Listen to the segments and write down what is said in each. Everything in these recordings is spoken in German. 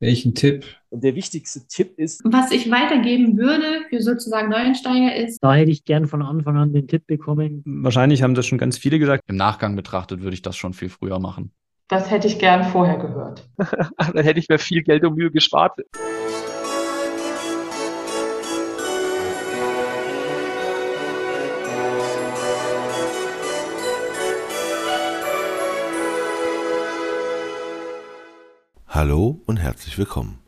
Welchen Tipp? Und der wichtigste Tipp ist, Was ich weitergeben würde für sozusagen Neuensteiger ist, Da hätte ich gern von Anfang an den Tipp bekommen. Wahrscheinlich haben das schon ganz viele gesagt. Im Nachgang betrachtet würde ich das schon viel früher machen. Das hätte ich gern vorher gehört. Dann hätte ich mir viel Geld und Mühe gespart. Hallo und herzlich willkommen.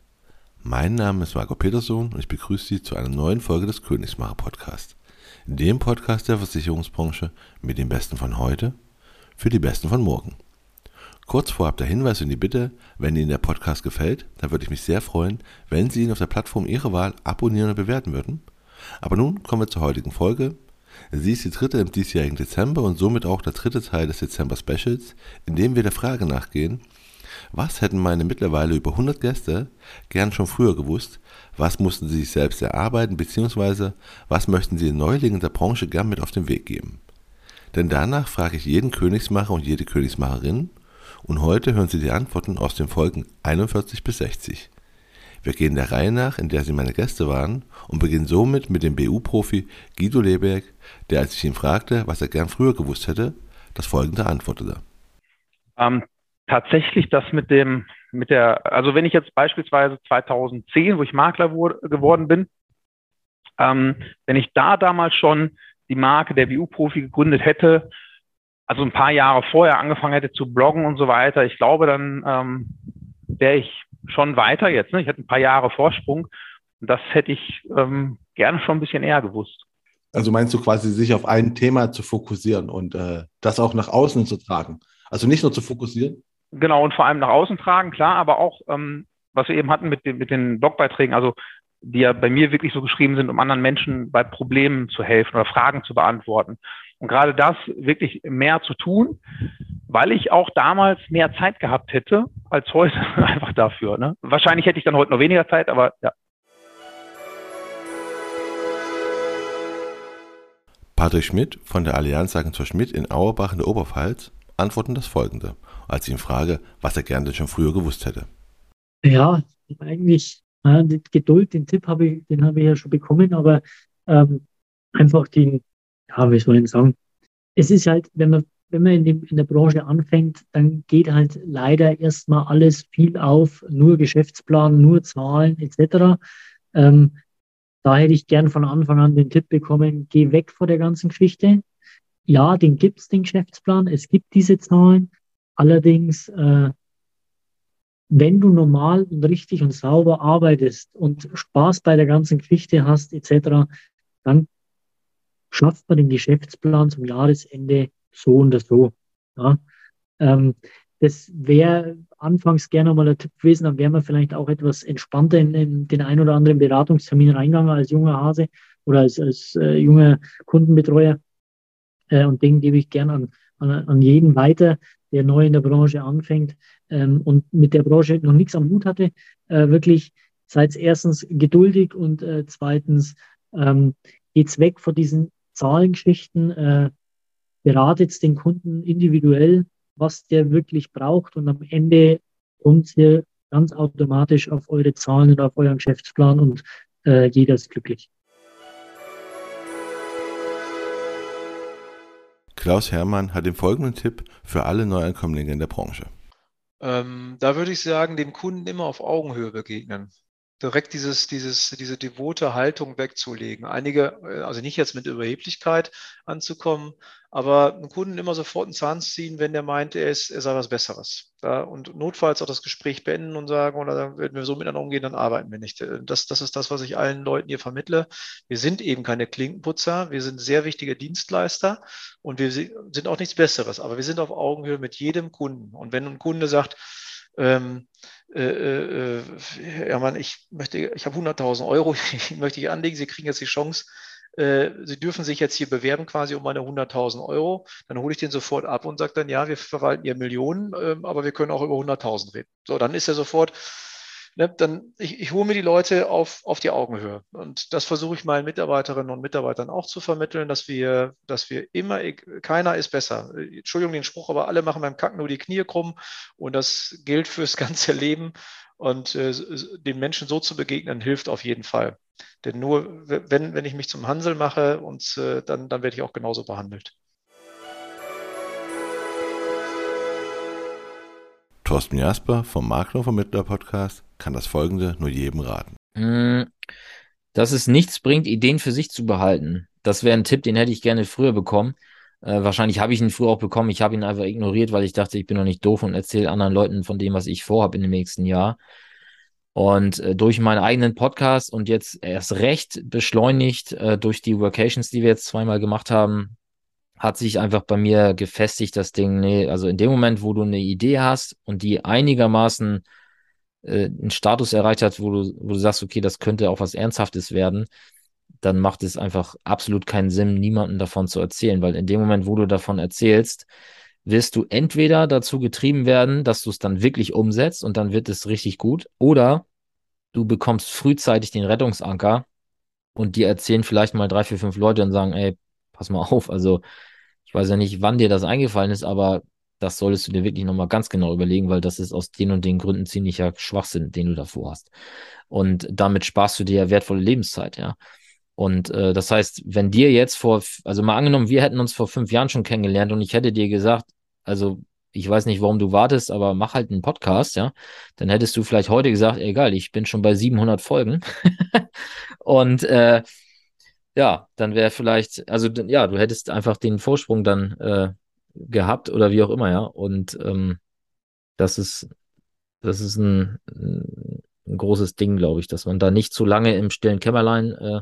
Mein Name ist Marco Peterson und ich begrüße Sie zu einer neuen Folge des Königsmacher Podcast. Dem Podcast der Versicherungsbranche mit den Besten von heute für die Besten von morgen. Kurz vorab der Hinweis und die Bitte, wenn Ihnen der Podcast gefällt, dann würde ich mich sehr freuen, wenn Sie ihn auf der Plattform Ihrer Wahl abonnieren und bewerten würden. Aber nun kommen wir zur heutigen Folge. Sie ist die dritte im diesjährigen Dezember und somit auch der dritte Teil des Dezember Specials, in dem wir der Frage nachgehen, was hätten meine mittlerweile über 100 Gäste gern schon früher gewusst? Was mussten sie sich selbst erarbeiten, beziehungsweise was möchten sie den Neulingen der Branche gern mit auf den Weg geben? Denn danach frage ich jeden Königsmacher und jede Königsmacherin und heute hören Sie die Antworten aus den Folgen 41 bis 60. Wir gehen der Reihe nach, in der Sie meine Gäste waren und beginnen somit mit dem BU-Profi Guido Leberg, der, als ich ihn fragte, was er gern früher gewusst hätte, das folgende antwortete. Ähm, tatsächlich das mit dem, mit der, also wenn ich jetzt beispielsweise 2010, wo ich Makler wurde, geworden bin, ähm, wenn ich da damals schon die Marke der BU-Profi gegründet hätte, also ein paar Jahre vorher angefangen hätte zu bloggen und so weiter, ich glaube, dann ähm, wäre ich schon weiter jetzt. Ne? Ich hätte ein paar Jahre Vorsprung und das hätte ich ähm, gerne schon ein bisschen eher gewusst. Also meinst du quasi, sich auf ein Thema zu fokussieren und äh, das auch nach außen zu tragen? Also nicht nur zu fokussieren? Genau, und vor allem nach außen tragen, klar, aber auch, ähm, was wir eben hatten mit den, mit den Blogbeiträgen, also die ja bei mir wirklich so geschrieben sind, um anderen Menschen bei Problemen zu helfen oder Fragen zu beantworten. Und gerade das wirklich mehr zu tun, weil ich auch damals mehr Zeit gehabt hätte als heute einfach dafür. Ne? Wahrscheinlich hätte ich dann heute noch weniger Zeit, aber ja. Patrick Schmidt von der Allianz Agentur Schmidt in Auerbach in der Oberpfalz antworten das folgende, als ich ihn frage, was er gerne schon früher gewusst hätte. Ja, eigentlich die Geduld, den Tipp habe ich, den habe ich ja schon bekommen, aber ähm, einfach den, ja, wie soll ich sagen, es ist halt, wenn man, wenn man in, dem, in der Branche anfängt, dann geht halt leider erstmal alles viel auf, nur Geschäftsplan, nur Zahlen etc. Ähm, da hätte ich gern von Anfang an den Tipp bekommen, geh weg vor der ganzen Geschichte. Ja, den gibt's, den Geschäftsplan, es gibt diese Zahlen. Allerdings, äh, wenn du normal und richtig und sauber arbeitest und Spaß bei der ganzen Geschichte hast etc., dann schafft man den Geschäftsplan zum Jahresende so und so. Ja. Ähm, das wäre anfangs gerne mal ein Tipp gewesen, dann wäre man vielleicht auch etwas entspannter in, in, den ein oder anderen Beratungstermin reingegangen als junger Hase oder als, als äh, junger Kundenbetreuer. Äh, und den gebe ich gerne an, an, an jeden weiter, der neu in der Branche anfängt ähm, und mit der Branche noch nichts am Hut hatte. Äh, wirklich seid erstens geduldig und äh, zweitens ähm, geht's weg von diesen Zahlengeschichten, äh, beratet den Kunden individuell, was der wirklich braucht und am Ende kommt ihr ganz automatisch auf eure Zahlen und auf euren Geschäftsplan und äh, jeder ist glücklich. Klaus Hermann hat den folgenden Tipp für alle Neuankömmlinge in der Branche. Ähm, da würde ich sagen, dem Kunden immer auf Augenhöhe begegnen. Direkt dieses, dieses, diese devote Haltung wegzulegen. Einige, äh, also nicht jetzt mit Überheblichkeit anzukommen, aber einen Kunden immer sofort einen Zahn ziehen, wenn der meint, er, ist, er sei was Besseres. Ja, und notfalls auch das Gespräch beenden und sagen, oder wenn wir so miteinander umgehen, dann arbeiten wir nicht. Das, das ist das, was ich allen Leuten hier vermittle. Wir sind eben keine Klinkenputzer, wir sind sehr wichtige Dienstleister und wir sind auch nichts Besseres, aber wir sind auf Augenhöhe mit jedem Kunden. Und wenn ein Kunde sagt, ähm, äh, äh, ja Mann, ich möchte, ich habe 100.000 Euro, ich möchte ich anlegen, Sie kriegen jetzt die Chance, äh, Sie dürfen sich jetzt hier bewerben quasi um meine 100.000 Euro. Dann hole ich den sofort ab und sage dann, ja, wir verwalten hier Millionen, äh, aber wir können auch über 100.000 reden. So, dann ist er sofort, ne, dann ich, ich hole mir die Leute auf, auf die Augenhöhe. Und das versuche ich meinen Mitarbeiterinnen und Mitarbeitern auch zu vermitteln, dass wir, dass wir immer, keiner ist besser. Entschuldigung den Spruch, aber alle machen beim Kacken nur die Knie krumm und das gilt fürs ganze Leben. Und äh, den Menschen so zu begegnen, hilft auf jeden Fall. Denn nur wenn, wenn ich mich zum Hansel mache, und, äh, dann, dann werde ich auch genauso behandelt. Thorsten Jasper vom Makler Vermittler Podcast kann das folgende nur jedem raten. Mm, dass es nichts bringt, Ideen für sich zu behalten. Das wäre ein Tipp, den hätte ich gerne früher bekommen. Äh, wahrscheinlich habe ich ihn früher auch bekommen. Ich habe ihn einfach ignoriert, weil ich dachte, ich bin noch nicht doof und erzähle anderen Leuten von dem, was ich vorhabe in dem nächsten Jahr. Und äh, durch meinen eigenen Podcast und jetzt erst recht beschleunigt äh, durch die Workations, die wir jetzt zweimal gemacht haben, hat sich einfach bei mir gefestigt, das Ding, nee, also in dem Moment, wo du eine Idee hast und die einigermaßen äh, einen Status erreicht hat, wo du, wo du sagst, okay, das könnte auch was Ernsthaftes werden, dann macht es einfach absolut keinen Sinn, niemanden davon zu erzählen, weil in dem Moment, wo du davon erzählst, wirst du entweder dazu getrieben werden, dass du es dann wirklich umsetzt und dann wird es richtig gut, oder du bekommst frühzeitig den Rettungsanker und die erzählen vielleicht mal drei, vier, fünf Leute und sagen, ey, pass mal auf, also ich weiß ja nicht, wann dir das eingefallen ist, aber das solltest du dir wirklich nochmal ganz genau überlegen, weil das ist aus den und den Gründen ziemlicher Schwachsinn, den du davor hast. Und damit sparst du dir ja wertvolle Lebenszeit, ja. Und äh, das heißt, wenn dir jetzt vor, also mal angenommen, wir hätten uns vor fünf Jahren schon kennengelernt und ich hätte dir gesagt, also ich weiß nicht, warum du wartest, aber mach halt einen Podcast, ja, dann hättest du vielleicht heute gesagt, egal, ich bin schon bei 700 Folgen und äh, ja, dann wäre vielleicht, also ja, du hättest einfach den Vorsprung dann äh, gehabt oder wie auch immer, ja. Und ähm, das ist, das ist ein, ein großes Ding, glaube ich, dass man da nicht zu lange im stillen Kämmerlein äh,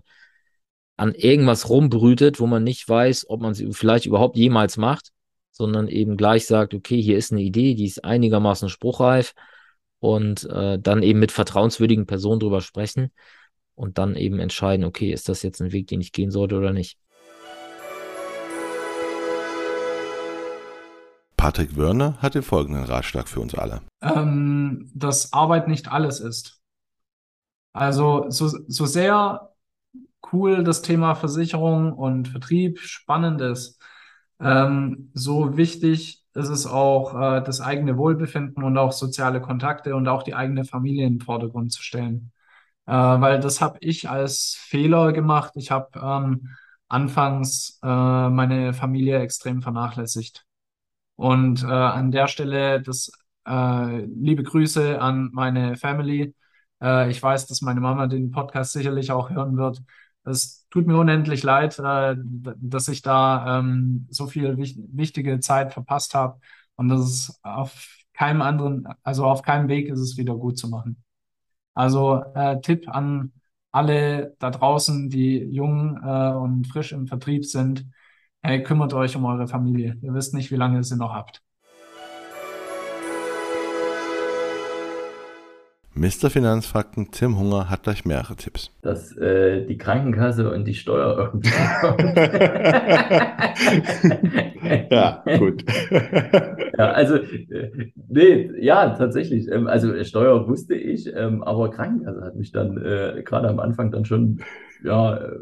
an irgendwas rumbrütet, wo man nicht weiß, ob man sie vielleicht überhaupt jemals macht, sondern eben gleich sagt, okay, hier ist eine Idee, die ist einigermaßen spruchreif und äh, dann eben mit vertrauenswürdigen Personen drüber sprechen und dann eben entscheiden, okay, ist das jetzt ein Weg, den ich gehen sollte oder nicht. Patrick Wörner hat den folgenden Ratschlag für uns alle. Ähm, dass Arbeit nicht alles ist. Also so, so sehr cool das Thema Versicherung und Vertrieb spannend ist, ähm, so wichtig ist es auch, äh, das eigene Wohlbefinden und auch soziale Kontakte und auch die eigene Familie in den Vordergrund zu stellen äh, weil das habe ich als Fehler gemacht. Ich habe ähm, anfangs äh, meine Familie extrem vernachlässigt. Und äh, an der Stelle das äh, liebe Grüße an meine Family. Äh, ich weiß, dass meine Mama den Podcast sicherlich auch hören wird. Es tut mir unendlich leid, äh, dass ich da ähm, so viel wich wichtige Zeit verpasst habe. Und das ist auf keinem anderen, also auf keinem Weg ist es wieder gut zu machen. Also äh, Tipp an alle da draußen, die jung äh, und frisch im Vertrieb sind, hey, kümmert euch um eure Familie. Ihr wisst nicht, wie lange ihr sie noch habt. Mr. Finanzfakten Tim Hunger hat gleich mehrere Tipps. Dass äh, die Krankenkasse und die Steuer irgendwie ja, gut. ja, also, äh, nee, ja, tatsächlich. Ähm, also Steuer wusste ich, ähm, aber Krankenkasse hat mich dann äh, gerade am Anfang dann schon, ja, äh,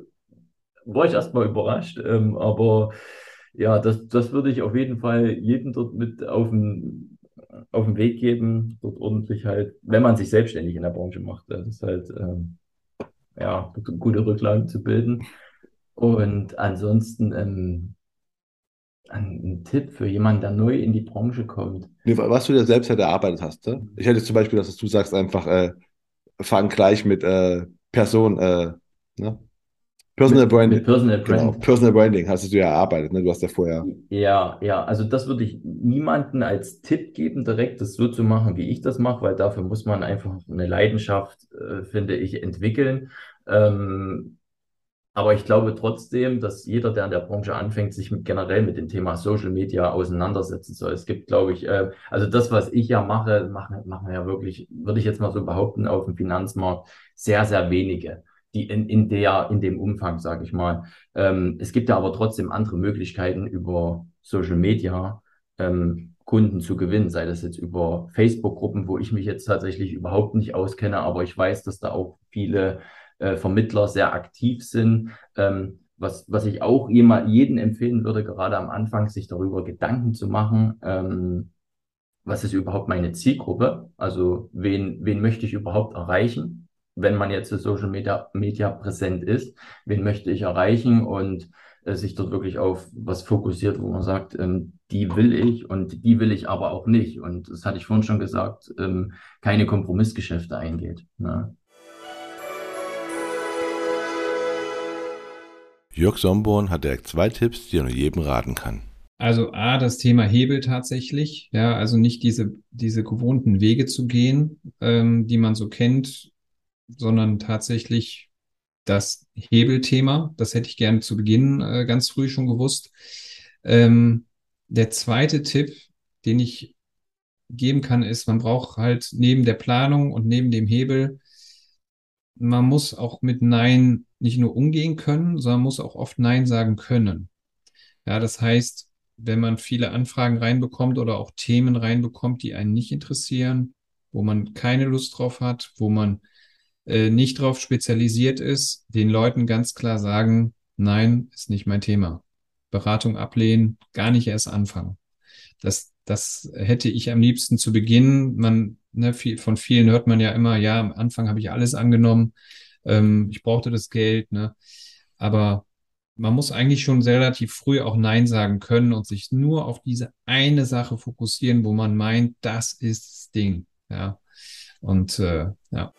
war ich erstmal überrascht, ähm, aber ja, das, das würde ich auf jeden Fall jedem dort mit auf den auf den Weg geben, dort ordentlich halt, wenn man sich selbstständig in der Branche macht, das ist halt, ähm, ja, gute Rücklagen zu bilden. Und ansonsten ähm, ein Tipp für jemanden, der neu in die Branche kommt. Was du dir selbst halt erarbeitet hast. Ne? Ich hätte zum Beispiel, dass du sagst einfach, äh, fang gleich mit äh, Person, äh, ne? Personal mit, Branding. Mit Personal genau, Branding. Genau. Personal Branding hast du ja erarbeitet, ne? Du hast ja vorher. Ja, ja, also das würde ich niemanden als Tipp geben, direkt das so zu machen, wie ich das mache, weil dafür muss man einfach eine Leidenschaft, äh, finde ich, entwickeln. Ähm, aber ich glaube trotzdem, dass jeder, der in der Branche anfängt, sich mit, generell mit dem Thema Social Media auseinandersetzen soll. Es gibt, glaube ich, äh, also das, was ich ja mache, machen, machen ja wirklich, würde ich jetzt mal so behaupten, auf dem Finanzmarkt sehr, sehr wenige die in, in der, in dem Umfang, sage ich mal. Ähm, es gibt ja aber trotzdem andere Möglichkeiten über Social Media, ähm, Kunden zu gewinnen, sei das jetzt über Facebook-Gruppen, wo ich mich jetzt tatsächlich überhaupt nicht auskenne, aber ich weiß, dass da auch viele äh, Vermittler sehr aktiv sind. Ähm, was, was ich auch jemand, jeden empfehlen würde, gerade am Anfang, sich darüber Gedanken zu machen, ähm, was ist überhaupt meine Zielgruppe? Also wen, wen möchte ich überhaupt erreichen, wenn man jetzt in Social Media, Media präsent ist? Wen möchte ich erreichen und äh, sich dort wirklich auf was fokussiert, wo man sagt, ähm, die will ich und die will ich aber auch nicht. Und das hatte ich vorhin schon gesagt, ähm, keine Kompromissgeschäfte eingeht. Ne? Jörg Somborn hat direkt zwei Tipps, die er nur jedem raten kann. Also A, das Thema Hebel tatsächlich, ja, also nicht diese, diese gewohnten Wege zu gehen, ähm, die man so kennt, sondern tatsächlich das Hebelthema. Das hätte ich gerne zu Beginn äh, ganz früh schon gewusst. Ähm, der zweite Tipp, den ich geben kann, ist, man braucht halt neben der Planung und neben dem Hebel, man muss auch mit Nein nicht nur umgehen können, sondern muss auch oft Nein sagen können. Ja, das heißt, wenn man viele Anfragen reinbekommt oder auch Themen reinbekommt, die einen nicht interessieren, wo man keine Lust drauf hat, wo man äh, nicht drauf spezialisiert ist, den Leuten ganz klar sagen, nein, ist nicht mein Thema. Beratung ablehnen, gar nicht erst anfangen. Das, das hätte ich am liebsten zu Beginn. Man, ne, viel, von vielen hört man ja immer, ja, am Anfang habe ich alles angenommen, ähm, ich brauchte das Geld, ne? Aber man muss eigentlich schon relativ früh auch Nein sagen können und sich nur auf diese eine Sache fokussieren, wo man meint, das ist das Ding. Ja. Und äh, ja.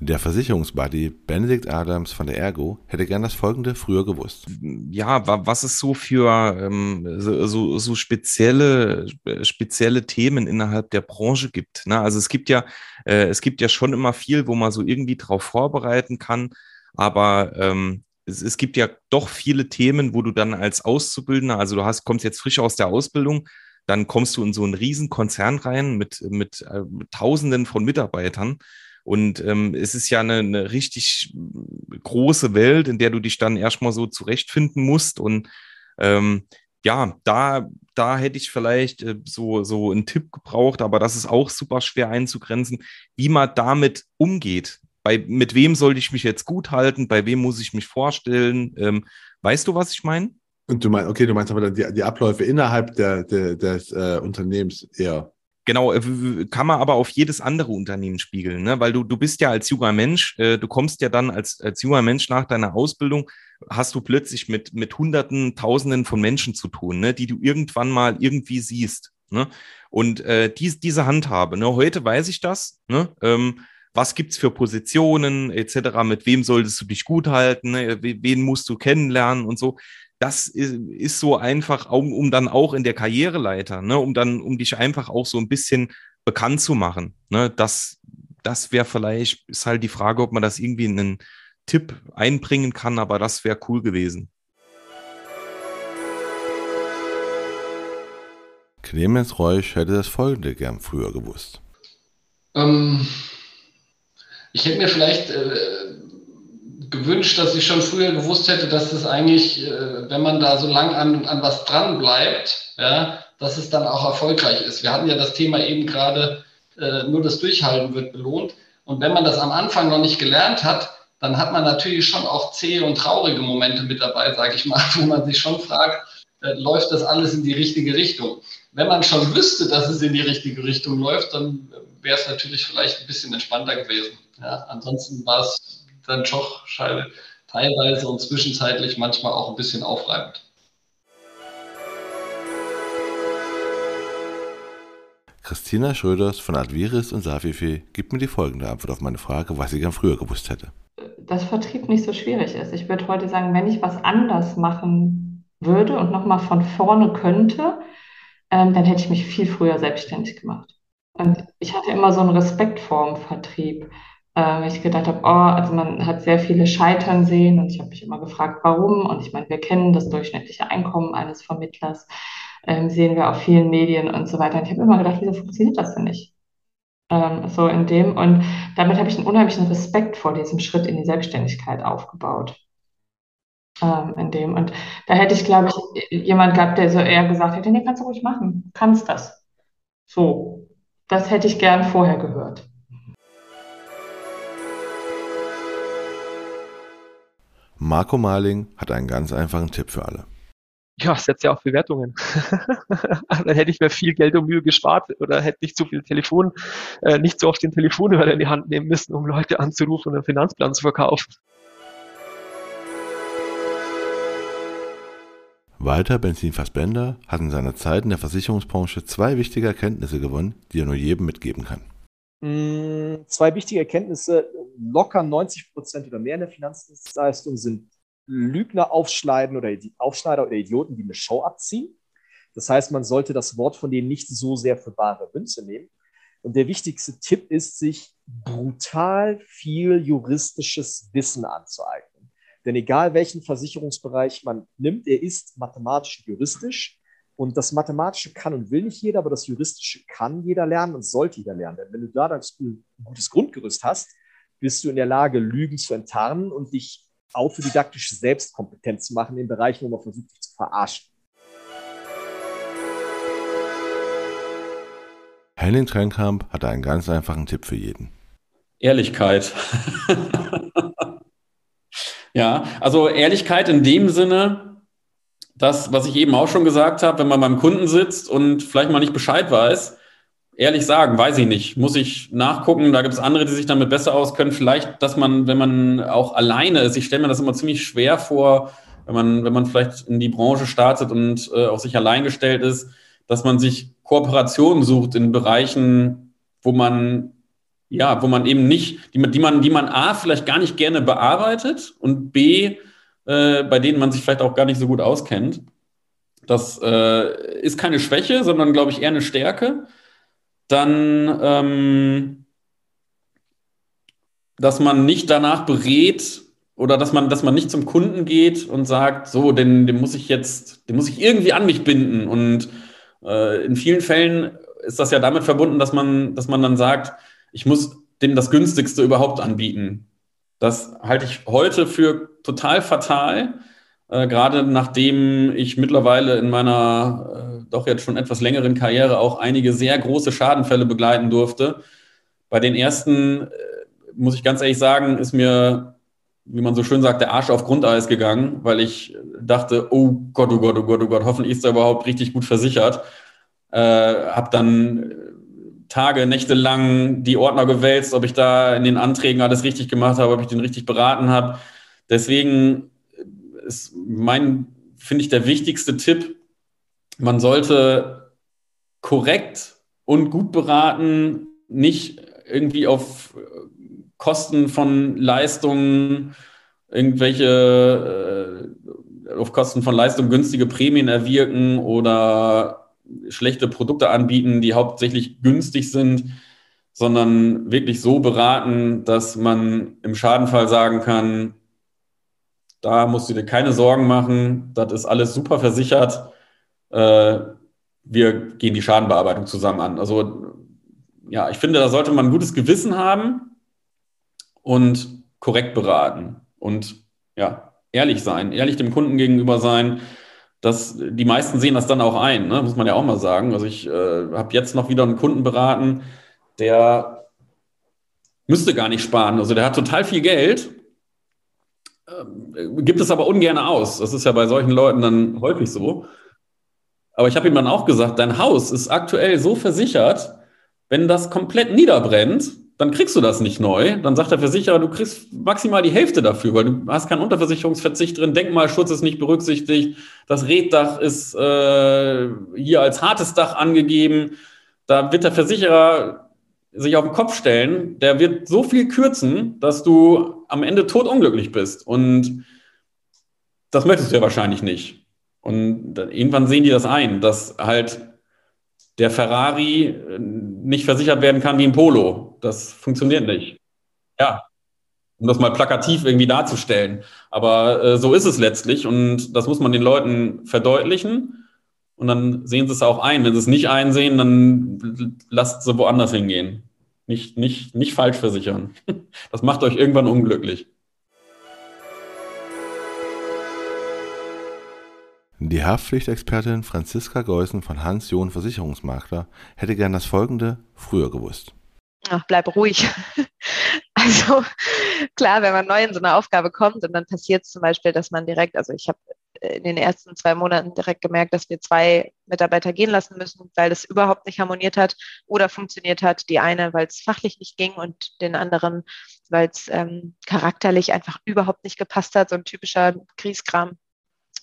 Der Versicherungsbuddy Benedikt Adams von der Ergo hätte gern das folgende früher gewusst. Ja, was es so für ähm, so, so, so spezielle, spezielle Themen innerhalb der Branche gibt. Ne? Also es gibt ja, äh, es gibt ja schon immer viel, wo man so irgendwie drauf vorbereiten kann, aber ähm, es, es gibt ja doch viele Themen, wo du dann als Auszubildender, also du hast, kommst jetzt frisch aus der Ausbildung, dann kommst du in so einen riesen Konzern rein mit, mit, äh, mit Tausenden von Mitarbeitern und ähm, es ist ja eine, eine richtig große Welt, in der du dich dann erstmal so zurechtfinden musst. Und ähm, ja, da, da hätte ich vielleicht äh, so, so einen Tipp gebraucht, aber das ist auch super schwer einzugrenzen, wie man damit umgeht. Bei, mit wem sollte ich mich jetzt gut halten? Bei wem muss ich mich vorstellen? Ähm, weißt du, was ich meine? Und du meinst, okay, du meinst aber die, die Abläufe innerhalb der, der, des äh, Unternehmens eher. Genau, äh, kann man aber auf jedes andere Unternehmen spiegeln, ne? weil du, du bist ja als junger Mensch, äh, du kommst ja dann als, als junger Mensch nach deiner Ausbildung, hast du plötzlich mit, mit Hunderten, Tausenden von Menschen zu tun, ne? die du irgendwann mal irgendwie siehst. Ne? Und äh, dies, diese Handhabe, ne? heute weiß ich das, ne? ähm, was gibt's für Positionen etc., mit wem solltest du dich gut halten, ne? wen musst du kennenlernen und so das ist, ist so einfach, um, um dann auch in der Karriereleiter, ne, um dann, um dich einfach auch so ein bisschen bekannt zu machen. Ne, das, das wäre vielleicht, ist halt die Frage, ob man das irgendwie in einen Tipp einbringen kann, aber das wäre cool gewesen. Clemens Reusch hätte das folgende gern früher gewusst. Ähm, ich hätte mir vielleicht äh, gewünscht, dass ich schon früher gewusst hätte, dass das eigentlich, äh, wenn man da so lang an, an was dran bleibt, ja, dass es dann auch erfolgreich ist. Wir hatten ja das Thema eben gerade, äh, nur das Durchhalten wird belohnt. Und wenn man das am Anfang noch nicht gelernt hat, dann hat man natürlich schon auch zähe und traurige Momente mit dabei, sage ich mal, wo man sich schon fragt, äh, läuft das alles in die richtige Richtung? Wenn man schon wüsste, dass es in die richtige Richtung läuft, dann wäre es natürlich vielleicht ein bisschen entspannter gewesen. Ja, ansonsten war es dann doch teilweise und zwischenzeitlich manchmal auch ein bisschen aufreibend. Christina Schröders von Adviris und Safifi gibt mir die folgende Antwort auf meine Frage, was sie gern früher gewusst hätte. Dass Vertrieb nicht so schwierig ist. Ich würde heute sagen, wenn ich was anders machen würde und nochmal von vorne könnte, ähm, dann hätte ich mich viel früher selbstständig gemacht. Und ich hatte immer so einen Respekt vor dem Vertrieb äh, ich gedacht habe, oh, also man hat sehr viele Scheitern sehen und ich habe mich immer gefragt, warum. Und ich meine, wir kennen das durchschnittliche Einkommen eines Vermittlers, ähm, sehen wir auf vielen Medien und so weiter. Und ich habe immer gedacht, wieso funktioniert das denn nicht? Ähm, so in dem. Und damit habe ich einen unheimlichen Respekt vor diesem Schritt in die Selbstständigkeit aufgebaut. ähm, in dem. Und da hätte ich, glaube ich, jemand gehabt, der so eher gesagt hätte, nee, kannst du ruhig machen, kannst das. So, das hätte ich gern vorher gehört. Marco Marling hat einen ganz einfachen Tipp für alle. Ja, setzt ja auch Bewertungen. Dann hätte ich mir viel Geld und Mühe gespart oder hätte nicht so viel Telefon, äh, nicht so oft den Telefonhörer in die Hand nehmen müssen, um Leute anzurufen und einen Finanzplan zu verkaufen. Walter Benzin Fassbender hat in seiner Zeit in der Versicherungsbranche zwei wichtige Erkenntnisse gewonnen, die er nur jedem mitgeben kann. Mm, Zwei wichtige Erkenntnisse. Locker 90 Prozent oder mehr in der Finanzdienstleistung sind Lügner, Aufschneiden oder Aufschneider oder Idioten, die eine Show abziehen. Das heißt, man sollte das Wort von denen nicht so sehr für bare Münze nehmen. Und der wichtigste Tipp ist, sich brutal viel juristisches Wissen anzueignen. Denn egal welchen Versicherungsbereich man nimmt, er ist mathematisch juristisch. Und das Mathematische kann und will nicht jeder, aber das Juristische kann jeder lernen und sollte jeder lernen. Denn wenn du da ein gutes Grundgerüst hast, bist du in der Lage, Lügen zu enttarnen und dich autodidaktisch selbst kompetent zu machen in Bereichen, wo man versucht, dich zu verarschen. Henning Trenkamp hat einen ganz einfachen Tipp für jeden. Ehrlichkeit. ja, also Ehrlichkeit in dem Sinne, das, was ich eben auch schon gesagt habe, wenn man beim Kunden sitzt und vielleicht mal nicht Bescheid weiß, ehrlich sagen, weiß ich nicht, muss ich nachgucken, da gibt es andere, die sich damit besser auskennen. Vielleicht, dass man, wenn man auch alleine ist, ich stelle mir das immer ziemlich schwer vor, wenn man, wenn man vielleicht in die Branche startet und äh, auf sich allein gestellt ist, dass man sich Kooperationen sucht in Bereichen, wo man ja, wo man eben nicht, die, die man, die man A, vielleicht gar nicht gerne bearbeitet und B, äh, bei denen man sich vielleicht auch gar nicht so gut auskennt. Das äh, ist keine Schwäche, sondern, glaube ich, eher eine Stärke. Dann, ähm, dass man nicht danach berät oder dass man, dass man nicht zum Kunden geht und sagt, so, den, den muss ich jetzt, den muss ich irgendwie an mich binden. Und äh, in vielen Fällen ist das ja damit verbunden, dass man, dass man dann sagt, ich muss dem das günstigste überhaupt anbieten. Das halte ich heute für total fatal, äh, gerade nachdem ich mittlerweile in meiner äh, doch jetzt schon etwas längeren Karriere auch einige sehr große Schadenfälle begleiten durfte. Bei den ersten, äh, muss ich ganz ehrlich sagen, ist mir, wie man so schön sagt, der Arsch auf Grundeis gegangen, weil ich dachte, oh Gott, oh Gott, oh Gott, oh Gott, hoffentlich ist er überhaupt richtig gut versichert. Äh, habe dann Tage, Nächte lang die Ordner gewälzt, ob ich da in den Anträgen alles richtig gemacht habe, ob ich den richtig beraten habe. Deswegen ist mein, finde ich, der wichtigste Tipp, man sollte korrekt und gut beraten, nicht irgendwie auf Kosten von Leistungen irgendwelche äh, auf Kosten von Leistung günstige Prämien erwirken oder schlechte Produkte anbieten, die hauptsächlich günstig sind, sondern wirklich so beraten, dass man im Schadenfall sagen kann, da musst du dir keine Sorgen machen, das ist alles super versichert. Äh, wir gehen die Schadenbearbeitung zusammen an. Also ja, ich finde, da sollte man ein gutes Gewissen haben und korrekt beraten und ja, ehrlich sein, ehrlich dem Kunden gegenüber sein. Das, die meisten sehen das dann auch ein, ne? muss man ja auch mal sagen. Also ich äh, habe jetzt noch wieder einen Kunden beraten, der müsste gar nicht sparen. Also der hat total viel Geld, ähm, gibt es aber ungern aus. Das ist ja bei solchen Leuten dann häufig so. Aber ich habe ihm dann auch gesagt, dein Haus ist aktuell so versichert, wenn das komplett niederbrennt, dann kriegst du das nicht neu. Dann sagt der Versicherer, du kriegst maximal die Hälfte dafür, weil du hast keinen Unterversicherungsverzicht drin, Denkmalschutz ist nicht berücksichtigt, das Reddach ist äh, hier als hartes Dach angegeben. Da wird der Versicherer sich auf den Kopf stellen, der wird so viel kürzen, dass du am Ende totunglücklich bist. Und das möchtest du ja wahrscheinlich nicht. Und irgendwann sehen die das ein, dass halt der Ferrari äh, nicht versichert werden kann wie ein Polo. Das funktioniert nicht. Ja, um das mal plakativ irgendwie darzustellen. Aber äh, so ist es letztlich und das muss man den Leuten verdeutlichen. Und dann sehen sie es auch ein. Wenn sie es nicht einsehen, dann lasst sie woanders hingehen. Nicht, nicht, nicht falsch versichern. Das macht euch irgendwann unglücklich. Die Haftpflichtexpertin Franziska Geusen von Hans John Versicherungsmakler hätte gern das Folgende früher gewusst. Ach, bleib ruhig. Also klar, wenn man neu in so eine Aufgabe kommt und dann passiert es zum Beispiel, dass man direkt, also ich habe in den ersten zwei Monaten direkt gemerkt, dass wir zwei Mitarbeiter gehen lassen müssen, weil es überhaupt nicht harmoniert hat oder funktioniert hat. Die eine, weil es fachlich nicht ging und den anderen, weil es ähm, charakterlich einfach überhaupt nicht gepasst hat. So ein typischer Grieskram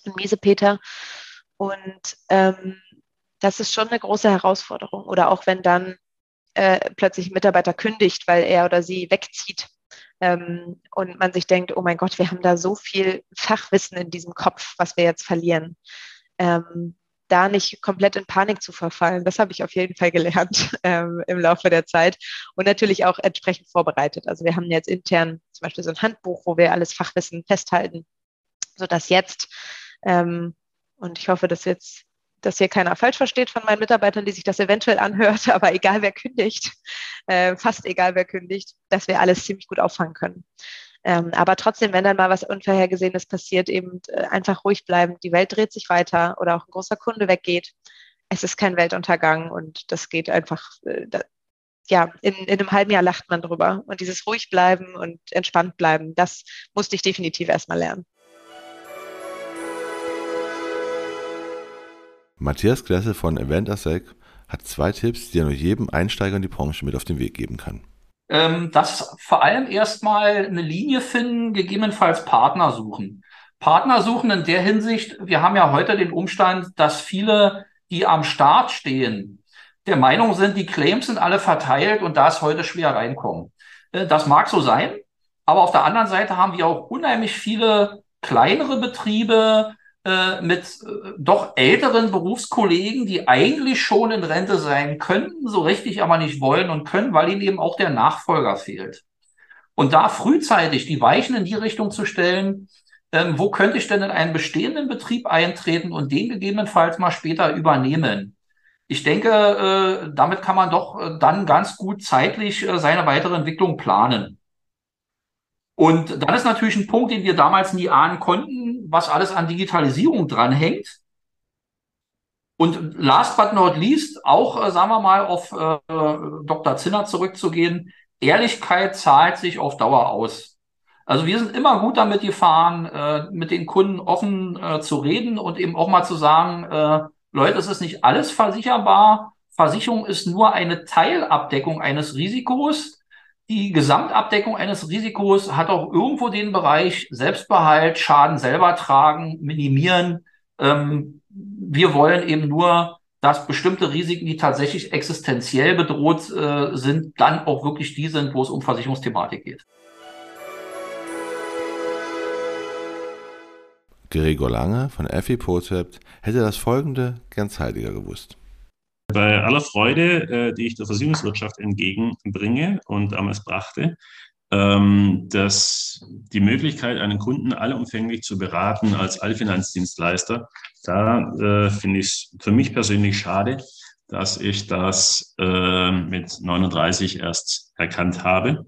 und Miesepeter. Und ähm, das ist schon eine große Herausforderung. Oder auch wenn dann äh, plötzlich ein Mitarbeiter kündigt, weil er oder sie wegzieht. Ähm, und man sich denkt, oh mein Gott, wir haben da so viel Fachwissen in diesem Kopf, was wir jetzt verlieren. Ähm, da nicht komplett in Panik zu verfallen, das habe ich auf jeden Fall gelernt ähm, im Laufe der Zeit und natürlich auch entsprechend vorbereitet. Also wir haben jetzt intern zum Beispiel so ein Handbuch, wo wir alles Fachwissen festhalten, sodass jetzt, ähm, und ich hoffe, dass jetzt dass hier keiner falsch versteht von meinen Mitarbeitern, die sich das eventuell anhört, aber egal wer kündigt, äh, fast egal wer kündigt, dass wir alles ziemlich gut auffangen können. Ähm, aber trotzdem, wenn dann mal was Unvorhergesehenes passiert, eben äh, einfach ruhig bleiben. Die Welt dreht sich weiter oder auch ein großer Kunde weggeht. Es ist kein Weltuntergang und das geht einfach, äh, da, ja, in, in einem halben Jahr lacht man drüber. Und dieses ruhig bleiben und entspannt bleiben, das musste ich definitiv erstmal lernen. Matthias Klesse von Eventasec hat zwei Tipps, die er nur jedem Einsteiger in die Branche mit auf den Weg geben kann. Ähm, das vor allem erstmal eine Linie finden, gegebenenfalls Partner suchen. Partner suchen in der Hinsicht, wir haben ja heute den Umstand, dass viele, die am Start stehen, der Meinung sind, die Claims sind alle verteilt und da ist heute schwer reinkommen. Äh, das mag so sein, aber auf der anderen Seite haben wir auch unheimlich viele kleinere Betriebe, äh, mit äh, doch älteren Berufskollegen, die eigentlich schon in Rente sein könnten, so richtig aber nicht wollen und können, weil ihnen eben auch der Nachfolger fehlt. Und da frühzeitig die Weichen in die Richtung zu stellen, ähm, wo könnte ich denn in einen bestehenden Betrieb eintreten und den gegebenenfalls mal später übernehmen? Ich denke, äh, damit kann man doch äh, dann ganz gut zeitlich äh, seine weitere Entwicklung planen. Und dann ist natürlich ein Punkt, den wir damals nie ahnen konnten, was alles an Digitalisierung dranhängt. Und last but not least, auch, äh, sagen wir mal, auf äh, Dr. Zinner zurückzugehen, Ehrlichkeit zahlt sich auf Dauer aus. Also wir sind immer gut damit gefahren, äh, mit den Kunden offen äh, zu reden und eben auch mal zu sagen, äh, Leute, es ist nicht alles versicherbar. Versicherung ist nur eine Teilabdeckung eines Risikos die Gesamtabdeckung eines Risikos hat auch irgendwo den Bereich Selbstbehalt, Schaden selber tragen, minimieren. Ähm, wir wollen eben nur, dass bestimmte Risiken, die tatsächlich existenziell bedroht äh, sind, dann auch wirklich die sind, wo es um Versicherungsthematik geht. Gregor Lange von FI Prozept hätte das folgende gern zeitiger gewusst. Bei aller Freude, äh, die ich der Versicherungswirtschaft entgegenbringe und damals brachte, ähm, dass die Möglichkeit, einen Kunden allumfänglich zu beraten als Allfinanzdienstleister, da äh, finde ich es für mich persönlich schade, dass ich das äh, mit 39 erst erkannt habe.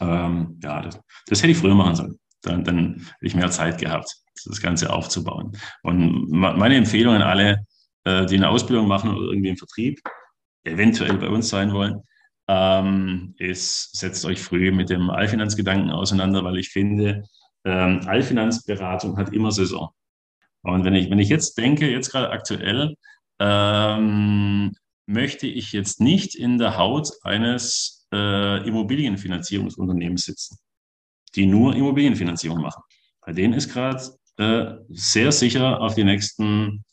Ähm, ja, das, das, hätte ich früher machen sollen. Dann, dann hätte ich mehr Zeit gehabt, das Ganze aufzubauen. Und meine Empfehlung an alle, äh, die eine Ausbildung machen oder irgendwie im Vertrieb, eventuell bei uns sein wollen, ähm, ist, setzt euch früh mit dem Allfinanzgedanken auseinander, weil ich finde, ähm, Allfinanzberatung hat immer Saison. Und wenn ich, wenn ich jetzt denke, jetzt gerade aktuell, ähm, möchte ich jetzt nicht in der Haut eines äh, Immobilienfinanzierungsunternehmens sitzen, die nur Immobilienfinanzierung machen. Bei denen ist gerade äh, sehr sicher auf die nächsten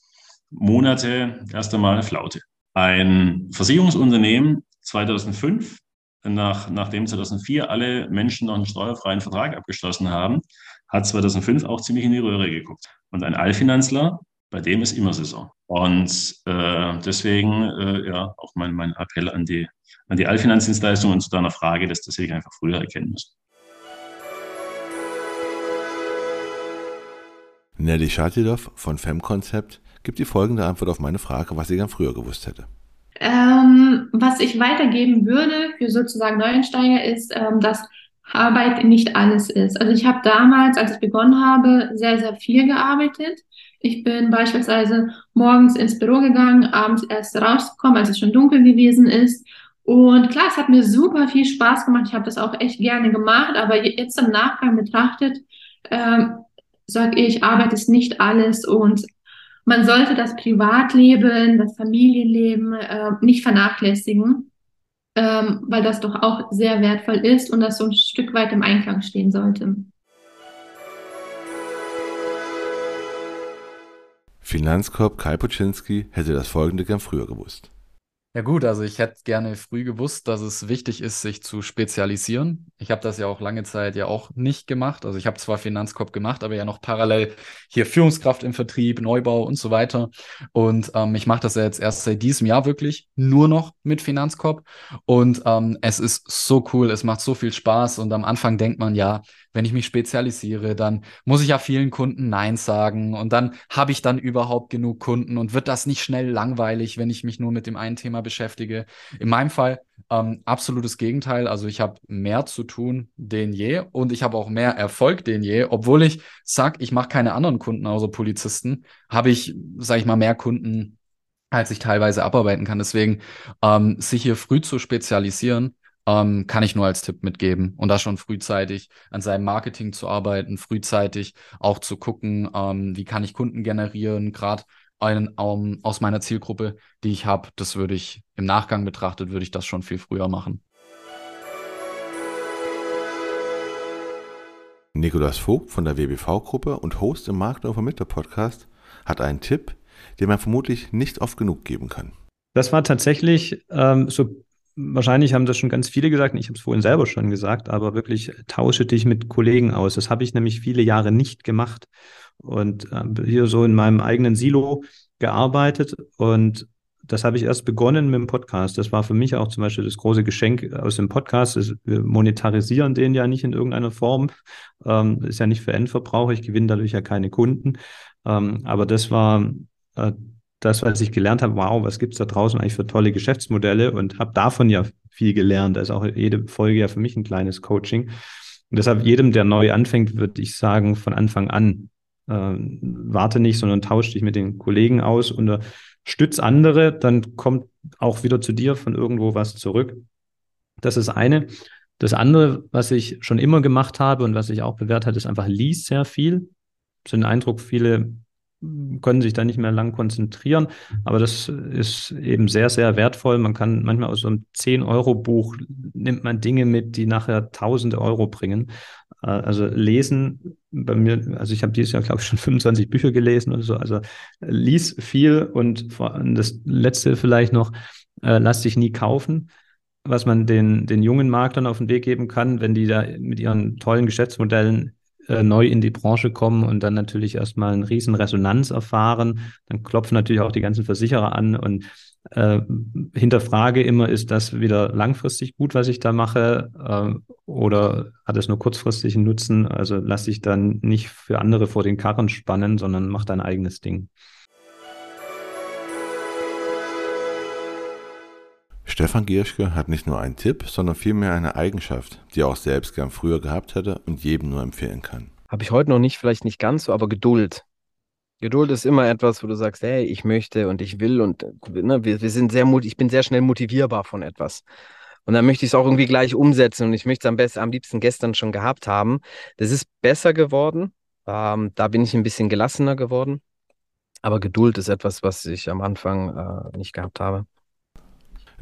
Monate erst einmal Flaute. Ein Versicherungsunternehmen 2005, nach, nachdem 2004 alle Menschen noch einen steuerfreien Vertrag abgeschlossen haben, hat 2005 auch ziemlich in die Röhre geguckt. Und ein Allfinanzler, bei dem ist immer Saison. Und äh, deswegen äh, ja auch mein, mein Appell an die, an die Allfinanzdienstleistungen und zu deiner Frage, dass das ich einfach früher erkennen müssen. Nelly Schatidov von FemConcept gibt die folgende Antwort auf meine Frage, was sie gern früher gewusst hätte. Ähm, was ich weitergeben würde für sozusagen Neuensteiger ist, ähm, dass Arbeit nicht alles ist. Also ich habe damals, als ich begonnen habe, sehr, sehr viel gearbeitet. Ich bin beispielsweise morgens ins Büro gegangen, abends erst rausgekommen, als es schon dunkel gewesen ist. Und klar, es hat mir super viel Spaß gemacht. Ich habe das auch echt gerne gemacht. Aber jetzt im Nachgang betrachtet, ähm, sage ich, Arbeit ist nicht alles und man sollte das Privatleben, das Familienleben äh, nicht vernachlässigen, ähm, weil das doch auch sehr wertvoll ist und das so ein Stück weit im Einklang stehen sollte. Finanzkorb Kai Puczynski hätte das folgende gern früher gewusst. Ja gut, also ich hätte gerne früh gewusst, dass es wichtig ist, sich zu spezialisieren. Ich habe das ja auch lange Zeit ja auch nicht gemacht. Also ich habe zwar Finanzkorb gemacht, aber ja noch parallel hier Führungskraft im Vertrieb, Neubau und so weiter. Und ähm, ich mache das ja jetzt erst seit diesem Jahr wirklich nur noch mit Finanzkorb. Und ähm, es ist so cool, es macht so viel Spaß. Und am Anfang denkt man, ja, wenn ich mich spezialisiere, dann muss ich ja vielen Kunden Nein sagen und dann habe ich dann überhaupt genug Kunden und wird das nicht schnell langweilig, wenn ich mich nur mit dem einen Thema beschäftige. In meinem Fall ähm, absolutes Gegenteil. Also ich habe mehr zu tun denn je und ich habe auch mehr Erfolg denn je, obwohl ich sage, ich mache keine anderen Kunden außer Polizisten, habe ich, sage ich mal, mehr Kunden als ich teilweise abarbeiten kann. Deswegen ähm, sich hier früh zu spezialisieren, ähm, kann ich nur als Tipp mitgeben. Und da schon frühzeitig an seinem Marketing zu arbeiten, frühzeitig auch zu gucken, ähm, wie kann ich Kunden generieren, gerade einen um, aus meiner Zielgruppe, die ich habe. Das würde ich im Nachgang betrachtet, würde ich das schon viel früher machen. Nikolas Vogt von der WBV-Gruppe und Host im Markt- und Vermittler-Podcast hat einen Tipp, den man vermutlich nicht oft genug geben kann. Das war tatsächlich ähm, so wahrscheinlich haben das schon ganz viele gesagt, ich habe es vorhin selber schon gesagt, aber wirklich tausche dich mit Kollegen aus. Das habe ich nämlich viele Jahre nicht gemacht und äh, hier so in meinem eigenen Silo gearbeitet und das habe ich erst begonnen mit dem Podcast. Das war für mich auch zum Beispiel das große Geschenk aus dem Podcast. Wir monetarisieren den ja nicht in irgendeiner Form. Ähm, ist ja nicht für Endverbraucher. Ich gewinne dadurch ja keine Kunden. Ähm, aber das war äh, das, was ich gelernt habe, wow, was gibt's da draußen eigentlich für tolle Geschäftsmodelle und habe davon ja viel gelernt. Ist auch jede Folge ja für mich ein kleines Coaching. Und deshalb jedem, der neu anfängt, würde ich sagen, von Anfang an, äh, warte nicht, sondern tausch dich mit den Kollegen aus, unterstütz andere, dann kommt auch wieder zu dir von irgendwo was zurück. Das ist eine. Das andere, was ich schon immer gemacht habe und was ich auch bewährt hat, ist einfach lies sehr viel. So ein Eindruck, viele können sich da nicht mehr lang konzentrieren. Aber das ist eben sehr, sehr wertvoll. Man kann manchmal aus so einem 10-Euro-Buch nimmt man Dinge mit, die nachher tausende Euro bringen. Äh, also lesen bei mir, also ich habe dieses Jahr, glaube ich, schon 25 Bücher gelesen oder so. Also lies viel und das letzte vielleicht noch, äh, lass dich nie kaufen was man den, den jungen Marktern auf den Weg geben kann, wenn die da mit ihren tollen Geschäftsmodellen äh, neu in die Branche kommen und dann natürlich erstmal eine riesen Resonanz erfahren. Dann klopfen natürlich auch die ganzen Versicherer an und äh, hinterfrage immer, ist das wieder langfristig gut, was ich da mache, äh, oder hat es nur kurzfristigen Nutzen? Also lass dich dann nicht für andere vor den Karren spannen, sondern mach dein eigenes Ding. Stefan Gierschke hat nicht nur einen Tipp, sondern vielmehr eine Eigenschaft, die er auch selbst gern früher gehabt hätte und jedem nur empfehlen kann. Habe ich heute noch nicht, vielleicht nicht ganz so, aber Geduld. Geduld ist immer etwas, wo du sagst, hey, ich möchte und ich will und ne, wir, wir sind sehr, ich bin sehr schnell motivierbar von etwas. Und dann möchte ich es auch irgendwie gleich umsetzen und ich möchte es am besten, am liebsten gestern schon gehabt haben. Das ist besser geworden. Ähm, da bin ich ein bisschen gelassener geworden. Aber Geduld ist etwas, was ich am Anfang äh, nicht gehabt habe.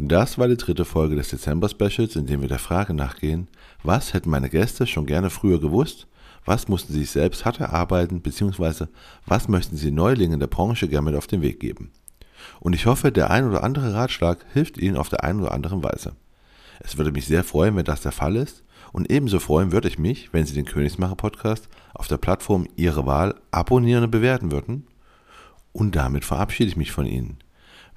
Das war die dritte Folge des Dezember-Specials, in dem wir der Frage nachgehen, was hätten meine Gäste schon gerne früher gewusst, was mussten sie sich selbst hart erarbeiten, beziehungsweise was möchten sie Neulingen der Branche gerne mit auf den Weg geben. Und ich hoffe, der ein oder andere Ratschlag hilft Ihnen auf der einen oder anderen Weise. Es würde mich sehr freuen, wenn das der Fall ist. Und ebenso freuen würde ich mich, wenn Sie den Königsmacher Podcast auf der Plattform Ihrer Wahl abonnieren und bewerten würden. Und damit verabschiede ich mich von Ihnen.